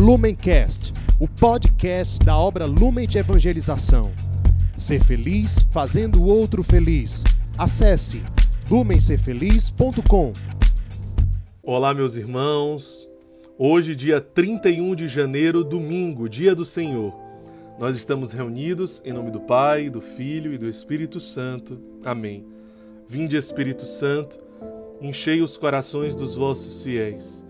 Lumencast, o podcast da obra Lumen de Evangelização. Ser feliz fazendo o outro feliz. Acesse lumencerfeliz.com. Olá, meus irmãos. Hoje, dia 31 de janeiro, domingo, dia do Senhor. Nós estamos reunidos em nome do Pai, do Filho e do Espírito Santo. Amém. Vinde, Espírito Santo, enchei os corações dos vossos fiéis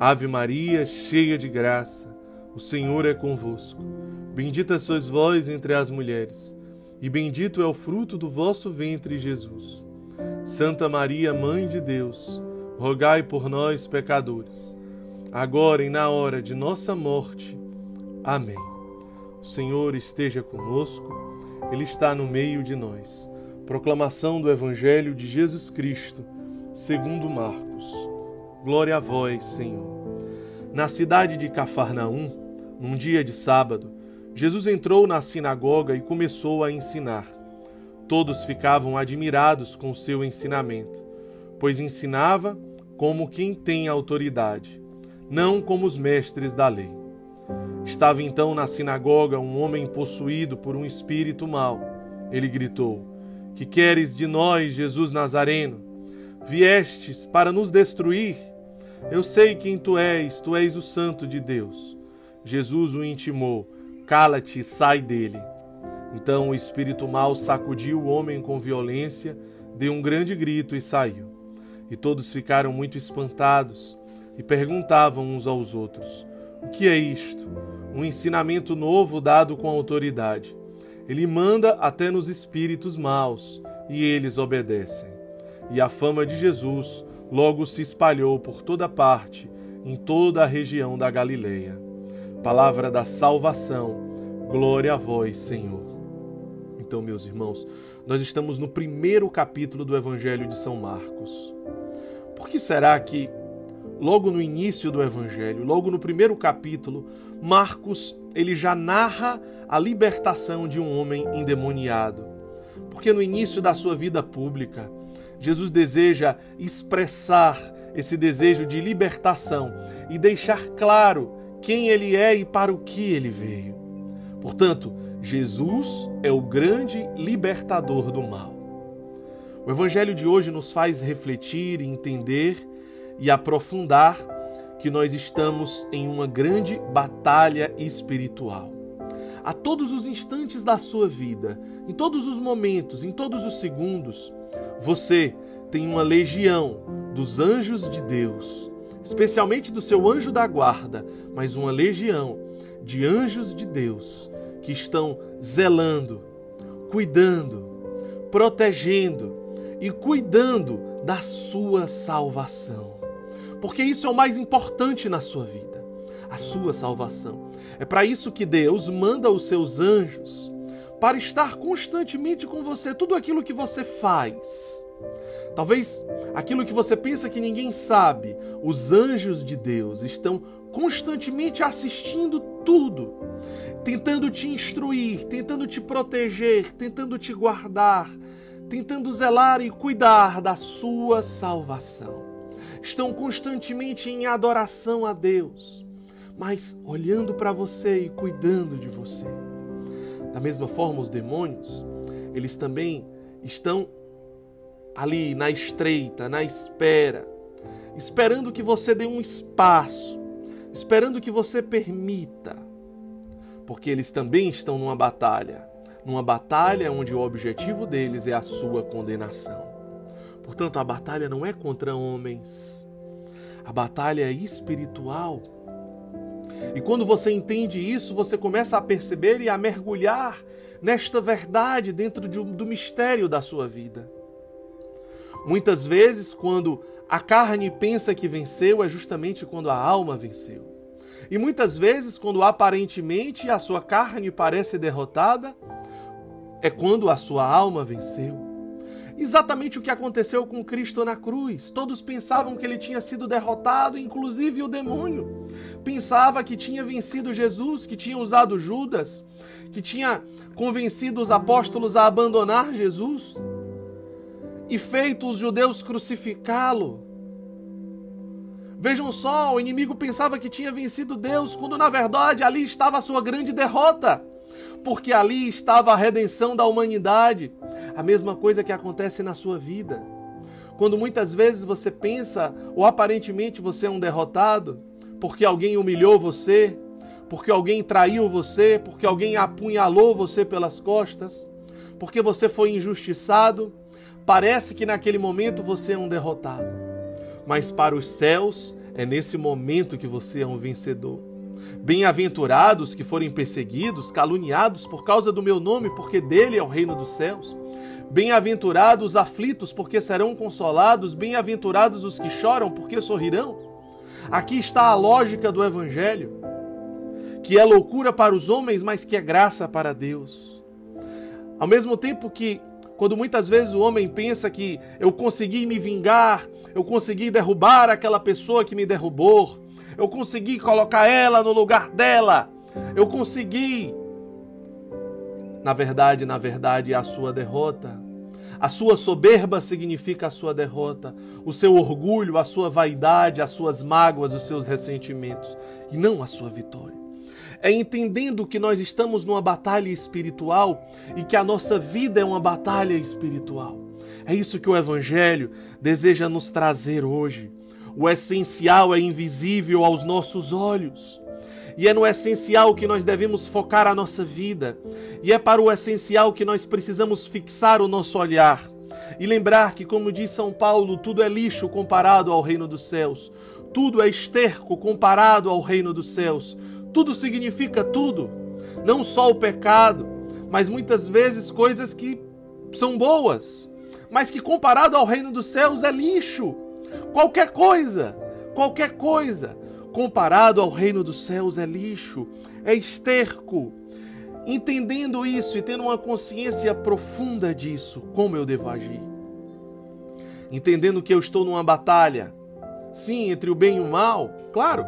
Ave Maria, cheia de graça, o Senhor é convosco. Bendita sois vós entre as mulheres, e bendito é o fruto do vosso ventre, Jesus. Santa Maria, Mãe de Deus, rogai por nós, pecadores, agora e na hora de nossa morte. Amém. O Senhor esteja conosco, Ele está no meio de nós. Proclamação do Evangelho de Jesus Cristo, segundo Marcos. Glória a vós, Senhor. Na cidade de Cafarnaum, num dia de sábado, Jesus entrou na sinagoga e começou a ensinar. Todos ficavam admirados com seu ensinamento, pois ensinava como quem tem autoridade, não como os mestres da lei. Estava então na sinagoga um homem possuído por um espírito mau. Ele gritou: Que queres de nós, Jesus Nazareno? Viestes para nos destruir? Eu sei quem tu és, tu és o Santo de Deus. Jesus o intimou: Cala-te e sai dele. Então o espírito mau sacudiu o homem com violência, deu um grande grito e saiu. E todos ficaram muito espantados e perguntavam uns aos outros: O que é isto? Um ensinamento novo dado com autoridade. Ele manda até nos espíritos maus e eles obedecem e a fama de Jesus logo se espalhou por toda parte, em toda a região da Galileia. Palavra da salvação, glória a vós, Senhor. Então, meus irmãos, nós estamos no primeiro capítulo do Evangelho de São Marcos. Por que será que, logo no início do Evangelho, logo no primeiro capítulo, Marcos ele já narra a libertação de um homem endemoniado? Porque no início da sua vida pública, Jesus deseja expressar esse desejo de libertação e deixar claro quem ele é e para o que ele veio. Portanto, Jesus é o grande libertador do mal. O evangelho de hoje nos faz refletir, entender e aprofundar que nós estamos em uma grande batalha espiritual. A todos os instantes da sua vida, em todos os momentos, em todos os segundos, você tem uma legião dos anjos de Deus, especialmente do seu anjo da guarda, mas uma legião de anjos de Deus que estão zelando, cuidando, protegendo e cuidando da sua salvação. Porque isso é o mais importante na sua vida, a sua salvação. É para isso que Deus manda os seus anjos para estar constantemente com você, tudo aquilo que você faz. Talvez aquilo que você pensa que ninguém sabe, os anjos de Deus estão constantemente assistindo tudo, tentando te instruir, tentando te proteger, tentando te guardar, tentando zelar e cuidar da sua salvação. Estão constantemente em adoração a Deus, mas olhando para você e cuidando de você. Da mesma forma, os demônios, eles também estão ali na estreita, na espera, esperando que você dê um espaço, esperando que você permita, porque eles também estão numa batalha, numa batalha onde o objetivo deles é a sua condenação. Portanto, a batalha não é contra homens, a batalha é espiritual e quando você entende isso, você começa a perceber e a mergulhar nesta verdade dentro de, do mistério da sua vida. Muitas vezes, quando a carne pensa que venceu, é justamente quando a alma venceu. E muitas vezes, quando aparentemente a sua carne parece derrotada, é quando a sua alma venceu. Exatamente o que aconteceu com Cristo na cruz. Todos pensavam que ele tinha sido derrotado, inclusive o demônio. Pensava que tinha vencido Jesus, que tinha usado Judas, que tinha convencido os apóstolos a abandonar Jesus e feito os judeus crucificá-lo. Vejam só, o inimigo pensava que tinha vencido Deus, quando na verdade ali estava a sua grande derrota, porque ali estava a redenção da humanidade. A mesma coisa que acontece na sua vida. Quando muitas vezes você pensa, ou aparentemente você é um derrotado, porque alguém humilhou você, porque alguém traiu você, porque alguém apunhalou você pelas costas, porque você foi injustiçado, parece que naquele momento você é um derrotado. Mas para os céus é nesse momento que você é um vencedor. Bem-aventurados que forem perseguidos, caluniados por causa do meu nome, porque dele é o reino dos céus. Bem-aventurados os aflitos, porque serão consolados. Bem-aventurados os que choram, porque sorrirão. Aqui está a lógica do Evangelho, que é loucura para os homens, mas que é graça para Deus. Ao mesmo tempo que, quando muitas vezes o homem pensa que eu consegui me vingar, eu consegui derrubar aquela pessoa que me derrubou, eu consegui colocar ela no lugar dela, eu consegui na verdade, na verdade, é a sua derrota. A sua soberba significa a sua derrota, o seu orgulho, a sua vaidade, as suas mágoas, os seus ressentimentos, e não a sua vitória. É entendendo que nós estamos numa batalha espiritual e que a nossa vida é uma batalha espiritual. É isso que o Evangelho deseja nos trazer hoje. O essencial é invisível aos nossos olhos. E é no essencial que nós devemos focar a nossa vida. E é para o essencial que nós precisamos fixar o nosso olhar. E lembrar que, como diz São Paulo, tudo é lixo comparado ao reino dos céus. Tudo é esterco comparado ao reino dos céus. Tudo significa tudo. Não só o pecado, mas muitas vezes coisas que são boas, mas que comparado ao reino dos céus é lixo. Qualquer coisa, qualquer coisa comparado ao reino dos céus é lixo, é esterco. Entendendo isso e tendo uma consciência profunda disso, como eu devo agir? Entendendo que eu estou numa batalha, sim, entre o bem e o mal, claro,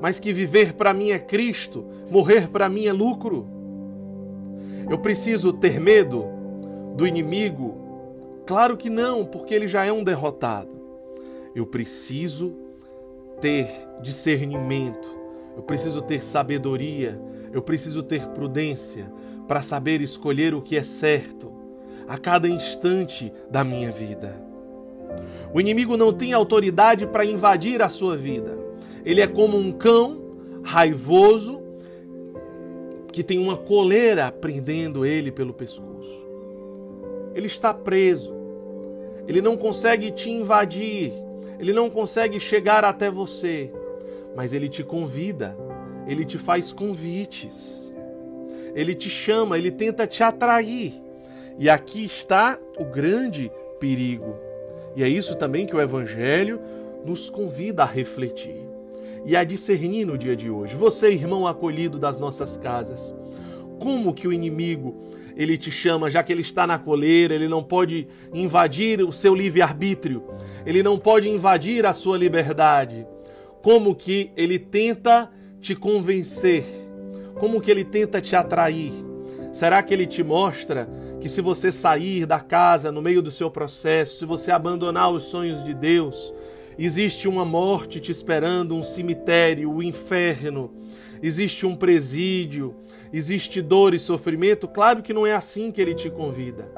mas que viver para mim é Cristo, morrer para mim é lucro. Eu preciso ter medo do inimigo? Claro que não, porque ele já é um derrotado. Eu preciso ter discernimento, eu preciso ter sabedoria, eu preciso ter prudência para saber escolher o que é certo a cada instante da minha vida. O inimigo não tem autoridade para invadir a sua vida. Ele é como um cão raivoso que tem uma coleira prendendo ele pelo pescoço. Ele está preso. Ele não consegue te invadir ele não consegue chegar até você, mas ele te convida, ele te faz convites, ele te chama, ele tenta te atrair. E aqui está o grande perigo. E é isso também que o Evangelho nos convida a refletir e a discernir no dia de hoje. Você, irmão acolhido das nossas casas, como que o inimigo ele te chama, já que ele está na coleira, ele não pode invadir o seu livre-arbítrio, ele não pode invadir a sua liberdade. Como que ele tenta te convencer? Como que ele tenta te atrair? Será que ele te mostra que se você sair da casa no meio do seu processo, se você abandonar os sonhos de Deus, existe uma morte te esperando, um cemitério, o um inferno, existe um presídio, existe dor e sofrimento? Claro que não é assim que ele te convida.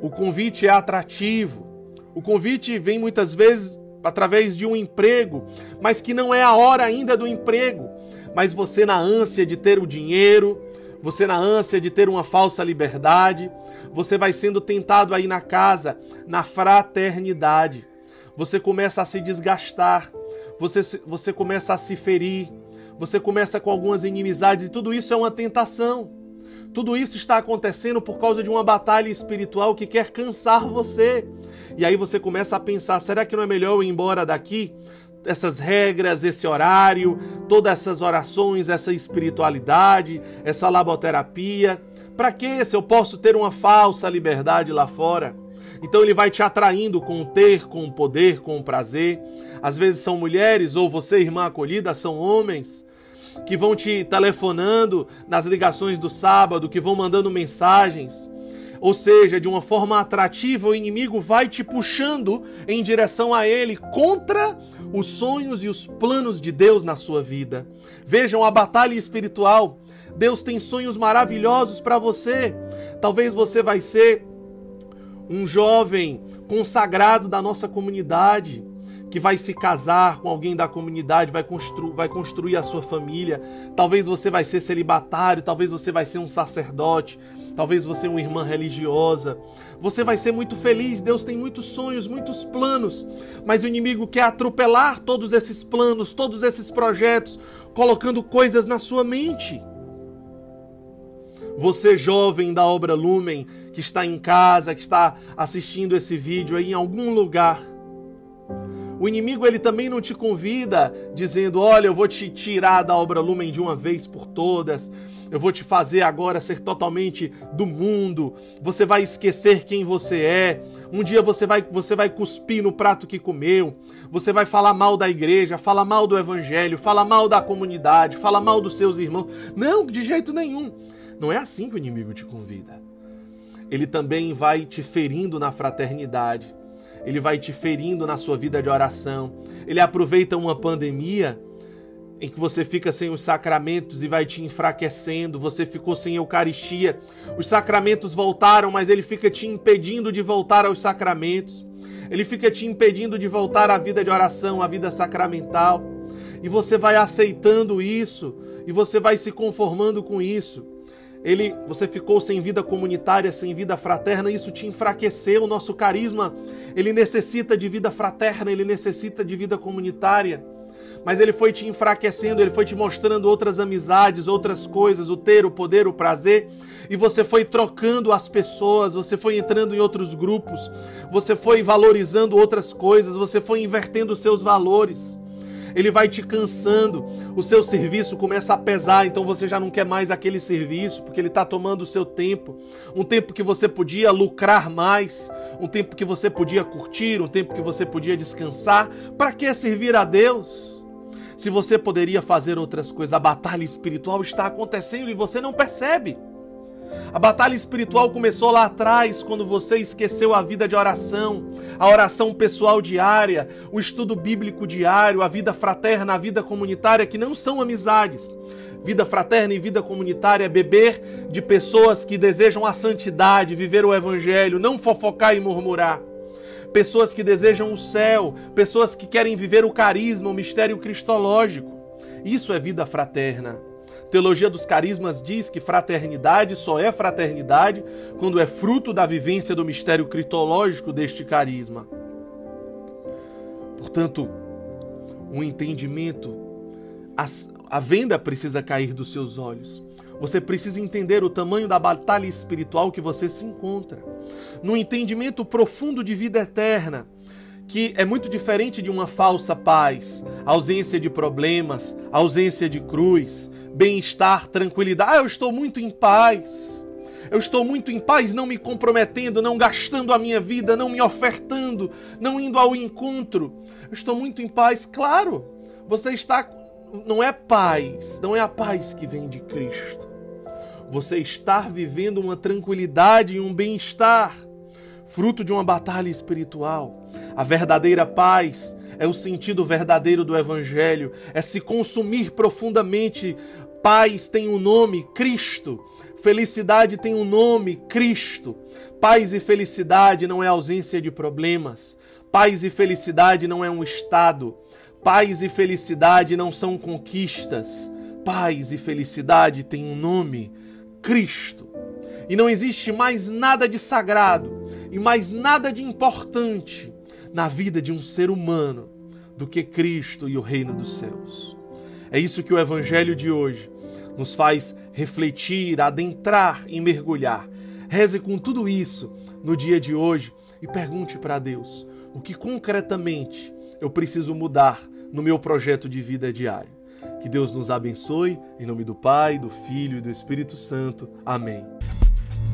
O convite é atrativo. O convite vem muitas vezes através de um emprego, mas que não é a hora ainda do emprego. Mas você, na ânsia de ter o dinheiro, você, na ânsia de ter uma falsa liberdade, você vai sendo tentado aí na casa, na fraternidade. Você começa a se desgastar, você, você começa a se ferir, você começa com algumas inimizades e tudo isso é uma tentação. Tudo isso está acontecendo por causa de uma batalha espiritual que quer cansar você. E aí você começa a pensar: será que não é melhor eu ir embora daqui? essas regras, esse horário, todas essas orações, essa espiritualidade, essa laboterapia? Para que se eu posso ter uma falsa liberdade lá fora? Então ele vai te atraindo com o ter, com o poder, com o prazer. Às vezes são mulheres, ou você, irmã acolhida, são homens que vão te telefonando nas ligações do sábado, que vão mandando mensagens. Ou seja, de uma forma atrativa, o inimigo vai te puxando em direção a ele contra os sonhos e os planos de Deus na sua vida. Vejam a batalha espiritual. Deus tem sonhos maravilhosos para você. Talvez você vai ser um jovem consagrado da nossa comunidade que vai se casar com alguém da comunidade, vai, constru vai construir a sua família. Talvez você vai ser celibatário, talvez você vai ser um sacerdote, talvez você uma irmã religiosa. Você vai ser muito feliz, Deus tem muitos sonhos, muitos planos, mas o inimigo quer atropelar todos esses planos, todos esses projetos, colocando coisas na sua mente. Você jovem da obra Lumen, que está em casa, que está assistindo esse vídeo aí em algum lugar, o inimigo ele também não te convida dizendo: "Olha, eu vou te tirar da obra lumen de uma vez por todas. Eu vou te fazer agora ser totalmente do mundo. Você vai esquecer quem você é. Um dia você vai você vai cuspir no prato que comeu. Você vai falar mal da igreja, falar mal do evangelho, falar mal da comunidade, falar mal dos seus irmãos. Não, de jeito nenhum. Não é assim que o inimigo te convida. Ele também vai te ferindo na fraternidade ele vai te ferindo na sua vida de oração. Ele aproveita uma pandemia em que você fica sem os sacramentos e vai te enfraquecendo, você ficou sem Eucaristia. Os sacramentos voltaram, mas ele fica te impedindo de voltar aos sacramentos. Ele fica te impedindo de voltar à vida de oração, à vida sacramental. E você vai aceitando isso, e você vai se conformando com isso ele, você ficou sem vida comunitária, sem vida fraterna, isso te enfraqueceu. O nosso carisma, ele necessita de vida fraterna, ele necessita de vida comunitária. Mas ele foi te enfraquecendo, ele foi te mostrando outras amizades, outras coisas, o ter, o poder, o prazer, e você foi trocando as pessoas, você foi entrando em outros grupos, você foi valorizando outras coisas, você foi invertendo seus valores ele vai te cansando, o seu serviço começa a pesar, então você já não quer mais aquele serviço, porque ele está tomando o seu tempo. Um tempo que você podia lucrar mais, um tempo que você podia curtir, um tempo que você podia descansar. Para que servir a Deus? Se você poderia fazer outras coisas, a batalha espiritual está acontecendo e você não percebe. A batalha espiritual começou lá atrás, quando você esqueceu a vida de oração, a oração pessoal diária, o estudo bíblico diário, a vida fraterna, a vida comunitária, que não são amizades. Vida fraterna e vida comunitária é beber de pessoas que desejam a santidade, viver o evangelho, não fofocar e murmurar. Pessoas que desejam o céu, pessoas que querem viver o carisma, o mistério cristológico. Isso é vida fraterna. Teologia dos Carismas diz que fraternidade só é fraternidade quando é fruto da vivência do mistério critológico deste carisma. Portanto, um entendimento, a, a venda precisa cair dos seus olhos. Você precisa entender o tamanho da batalha espiritual que você se encontra. No entendimento profundo de vida eterna, que é muito diferente de uma falsa paz, ausência de problemas, ausência de cruz, bem-estar, tranquilidade. Ah, eu estou muito em paz. Eu estou muito em paz, não me comprometendo, não gastando a minha vida, não me ofertando, não indo ao encontro. Eu estou muito em paz, claro. Você está não é paz, não é a paz que vem de Cristo. Você está vivendo uma tranquilidade e um bem-estar, fruto de uma batalha espiritual. A verdadeira paz é o sentido verdadeiro do Evangelho, é se consumir profundamente Paz tem um nome, Cristo. Felicidade tem um nome, Cristo. Paz e felicidade não é ausência de problemas. Paz e felicidade não é um estado. Paz e felicidade não são conquistas. Paz e felicidade tem um nome, Cristo. E não existe mais nada de sagrado e mais nada de importante na vida de um ser humano do que Cristo e o reino dos céus. É isso que o evangelho de hoje nos faz refletir, adentrar e mergulhar. Reze com tudo isso no dia de hoje e pergunte para Deus o que concretamente eu preciso mudar no meu projeto de vida diário. Que Deus nos abençoe, em nome do Pai, do Filho e do Espírito Santo. Amém.